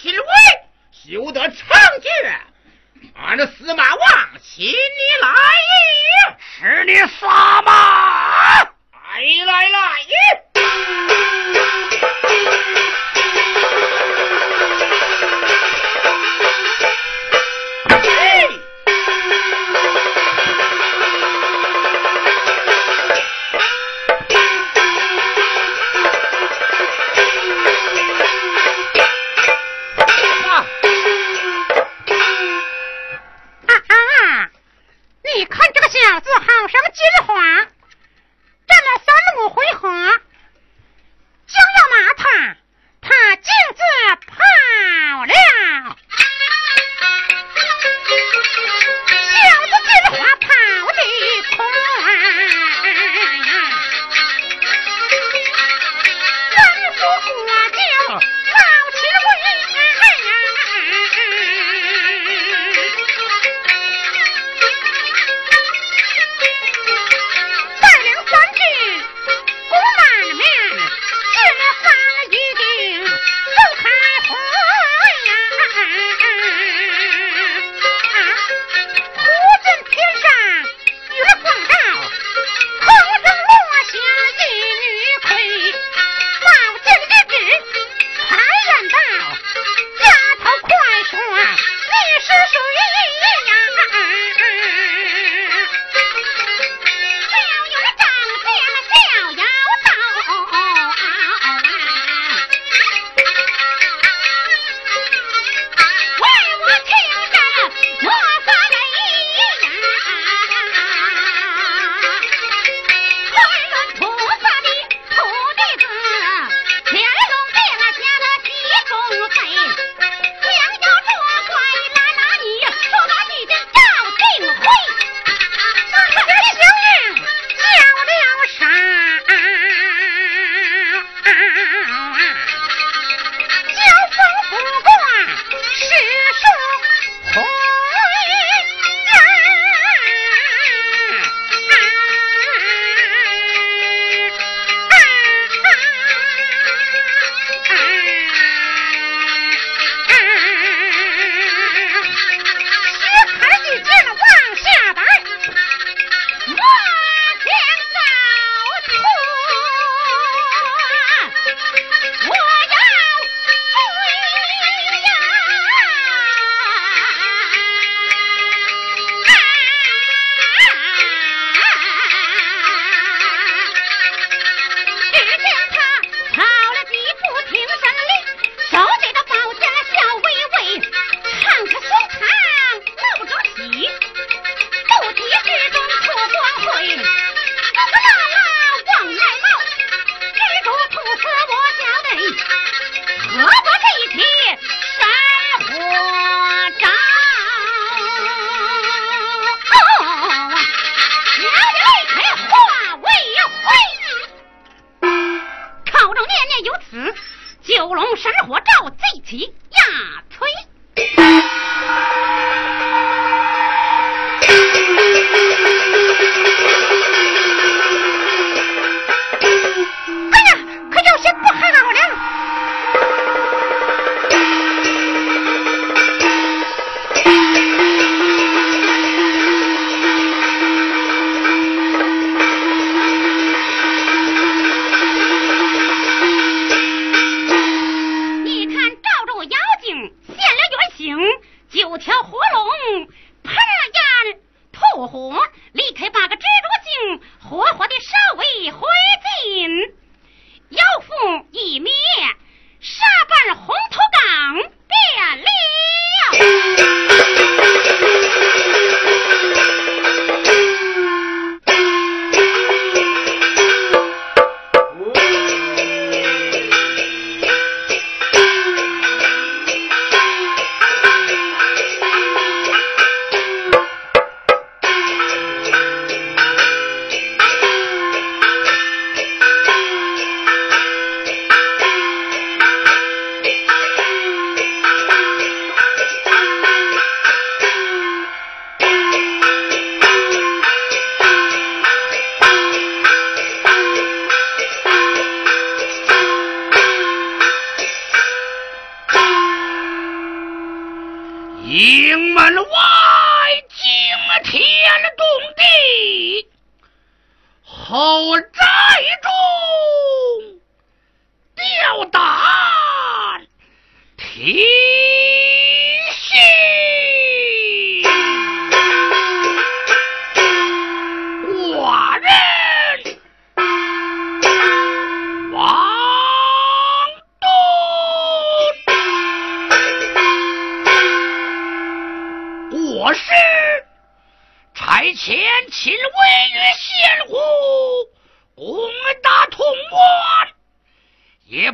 品为休得猖獗俺的司马望请你来是你杀吗来来来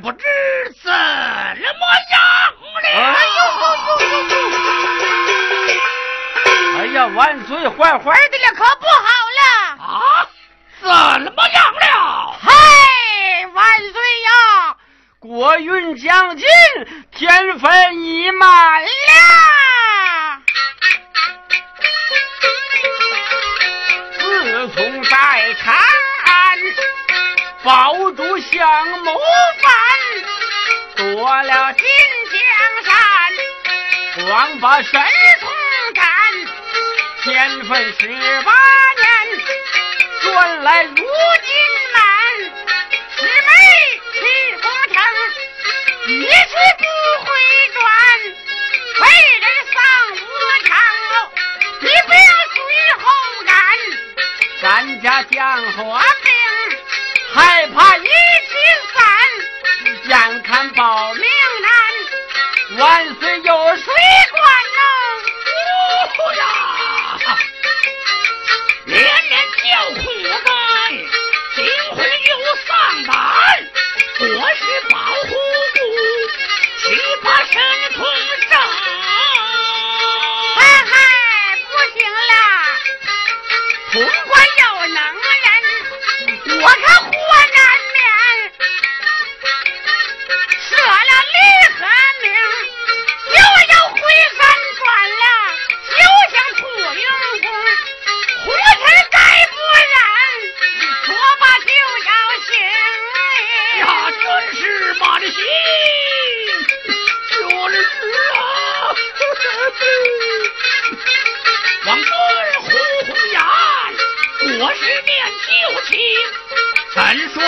不知怎么样了。哎呦！哎呀，万岁，坏坏的了，可不好了！啊，怎么样了？嗨，万岁呀！国运将尽，天分已满了。自从在长安保住相谋犯，过了金江山，光把神通干，天分十八年，转来如今满，师妹去功成，一去不回转，为人丧无常，你不要随后赶。咱家将火兵，害怕一气散，眼看报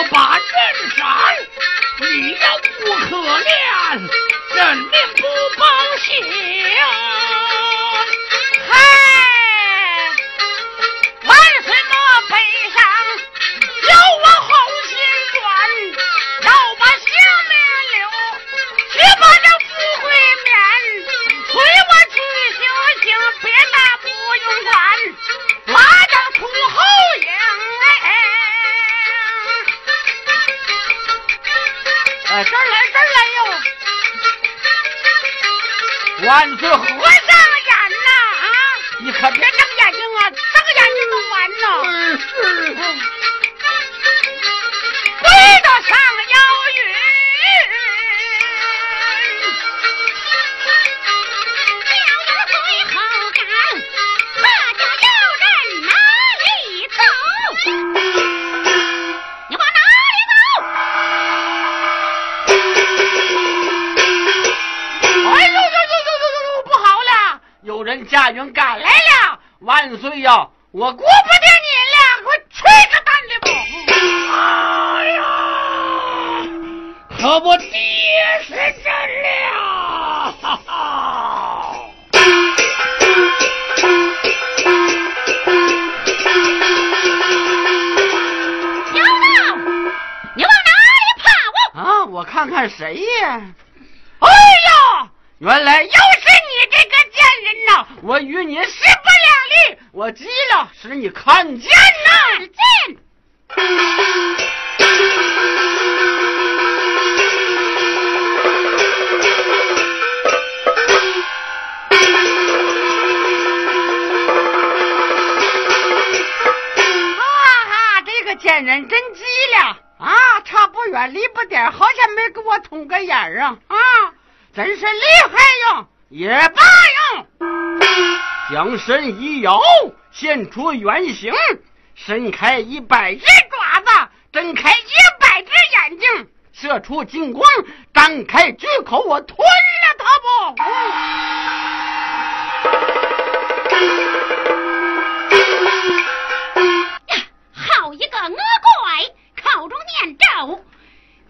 把这个贱人真急了啊！差不远离不点，好像没给我捅个眼儿啊！啊，真是厉害哟！也罢哟，将身一摇，现出原形，伸开一百只爪子，睁开一百只眼睛，射出金光，张开巨口，我吞了他不？咒，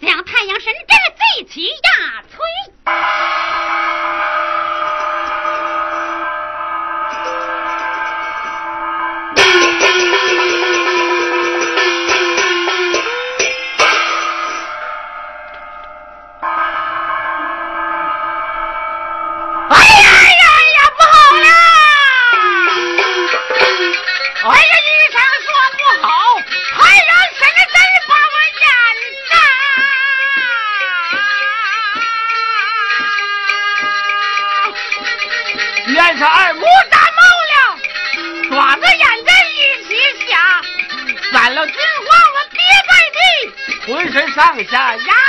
将太阳神针贼起压摧。赶上二姑感冒了，爪子眼睛一起瞎，散了金花我跌在地，浑身上下压。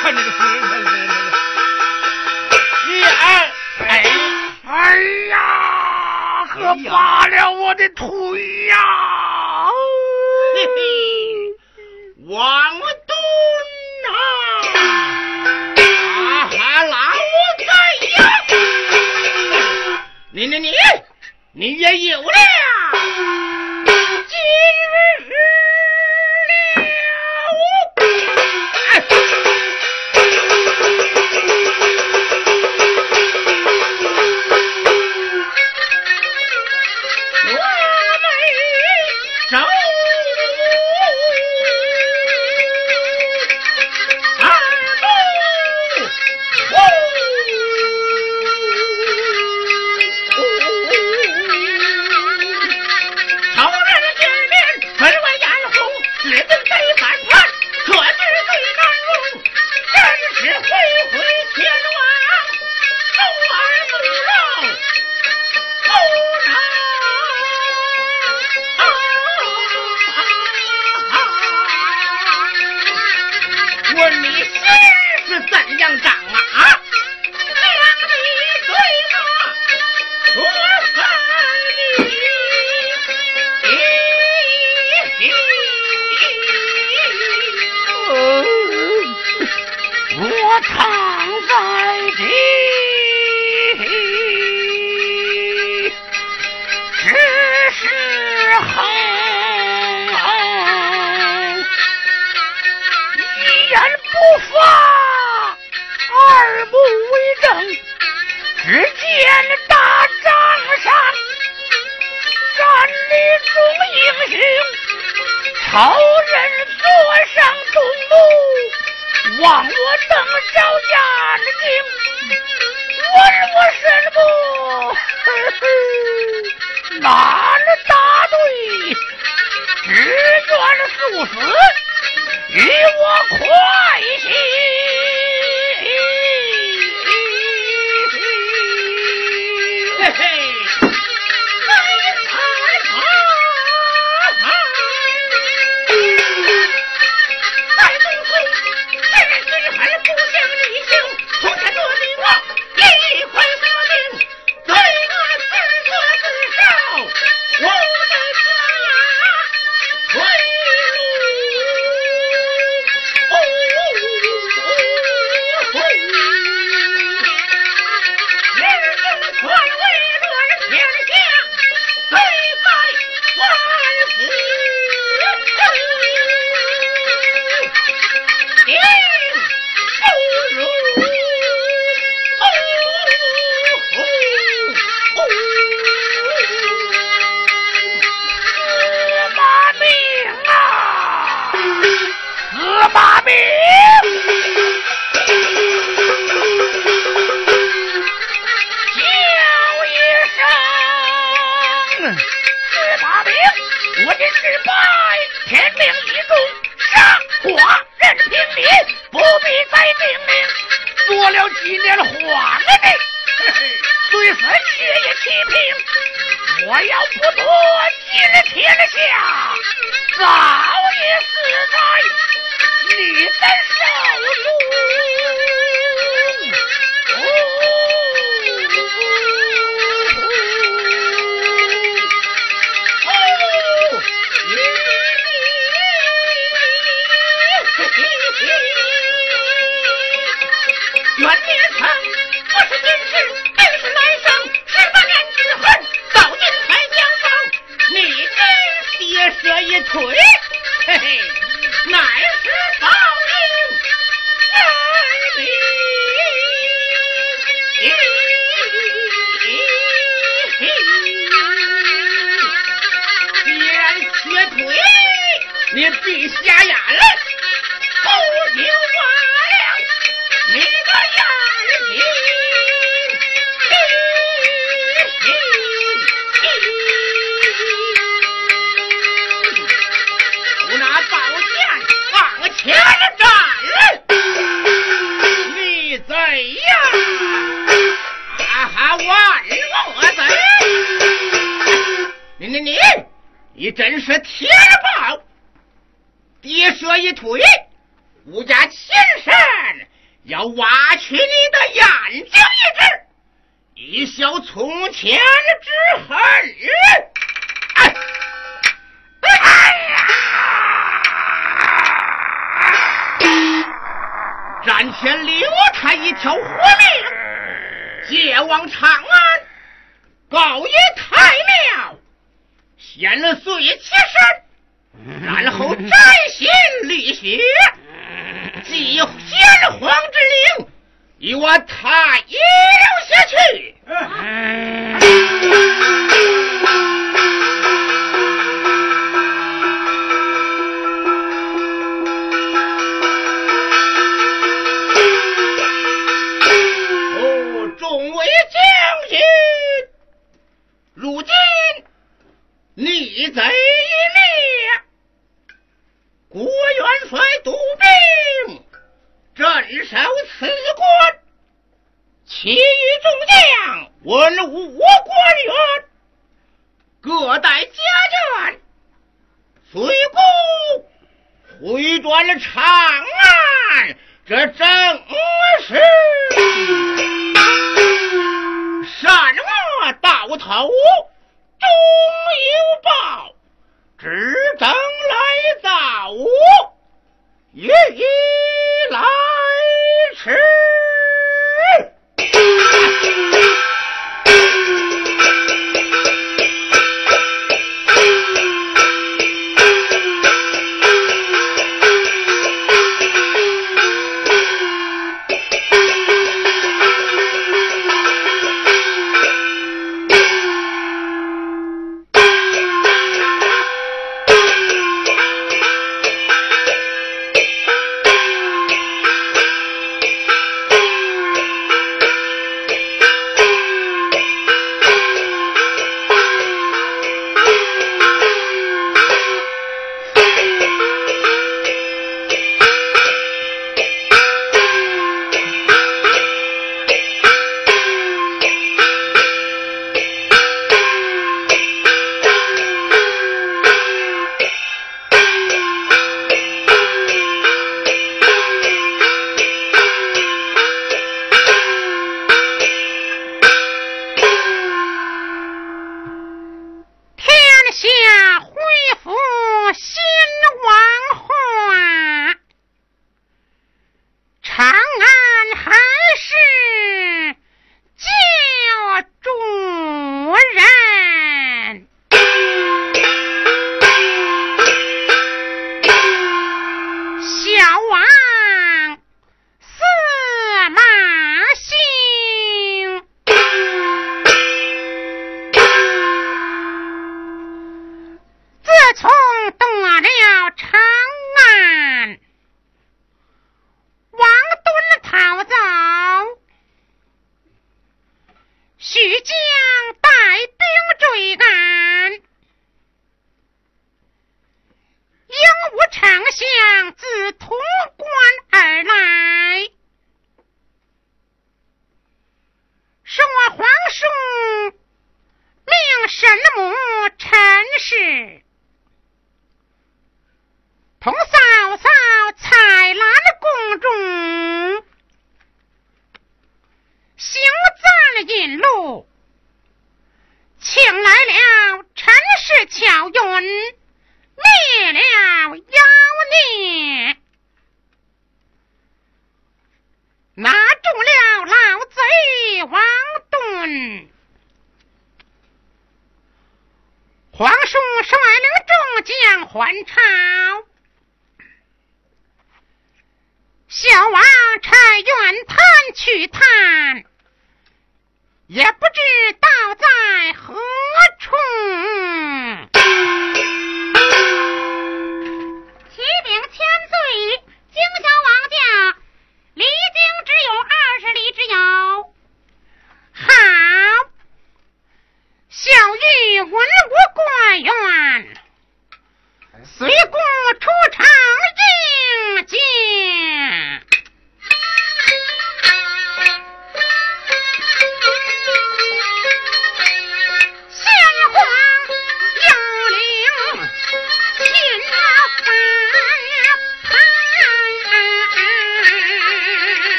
看这个，哎哎哎，哎呀，可拔了我的腿呀，嘿嘿，王东啊，哈让我看呀，你你你你也有了。好人坐上东弩，望我登招架之问。我若身，哪能答对？只愿赴死，与我快行。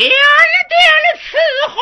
绑到偏殿伺候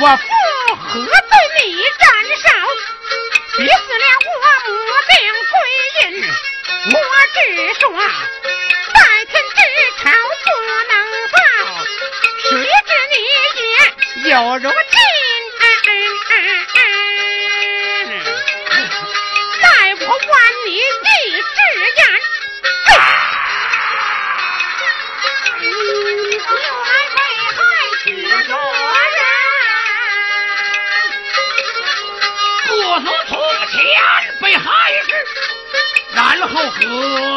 我父何罪你斩首？逼死了我母病归阴，我只说在天之仇不能报，谁知你也有如今。然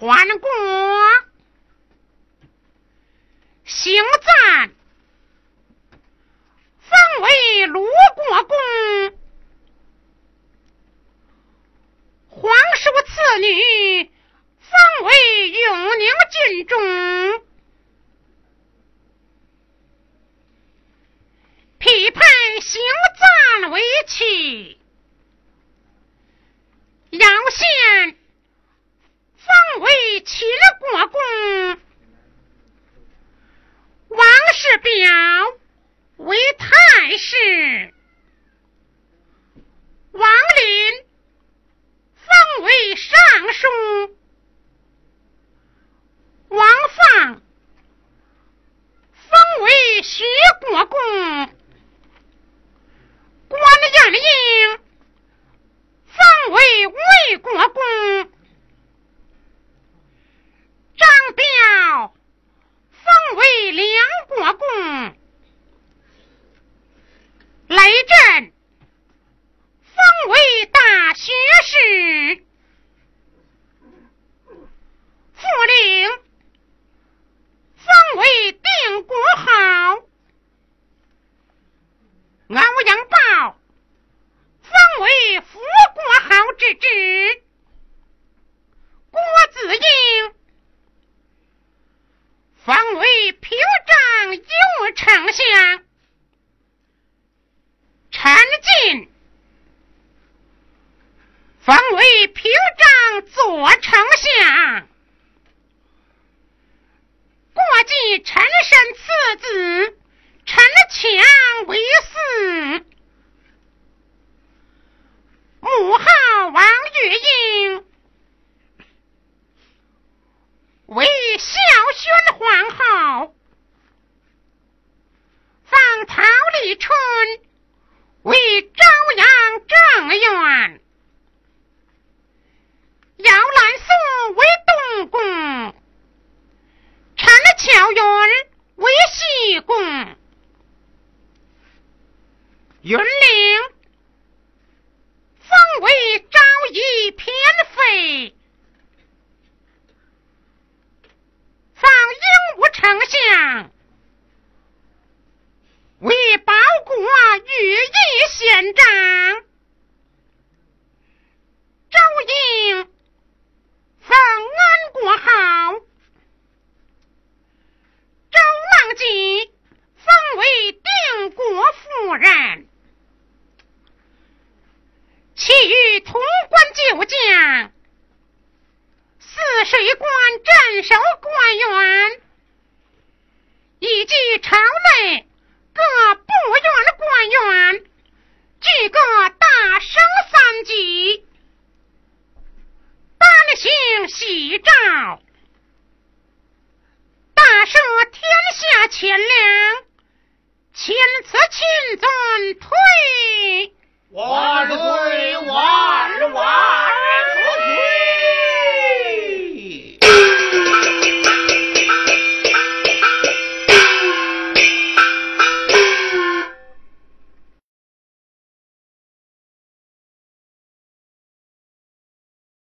还故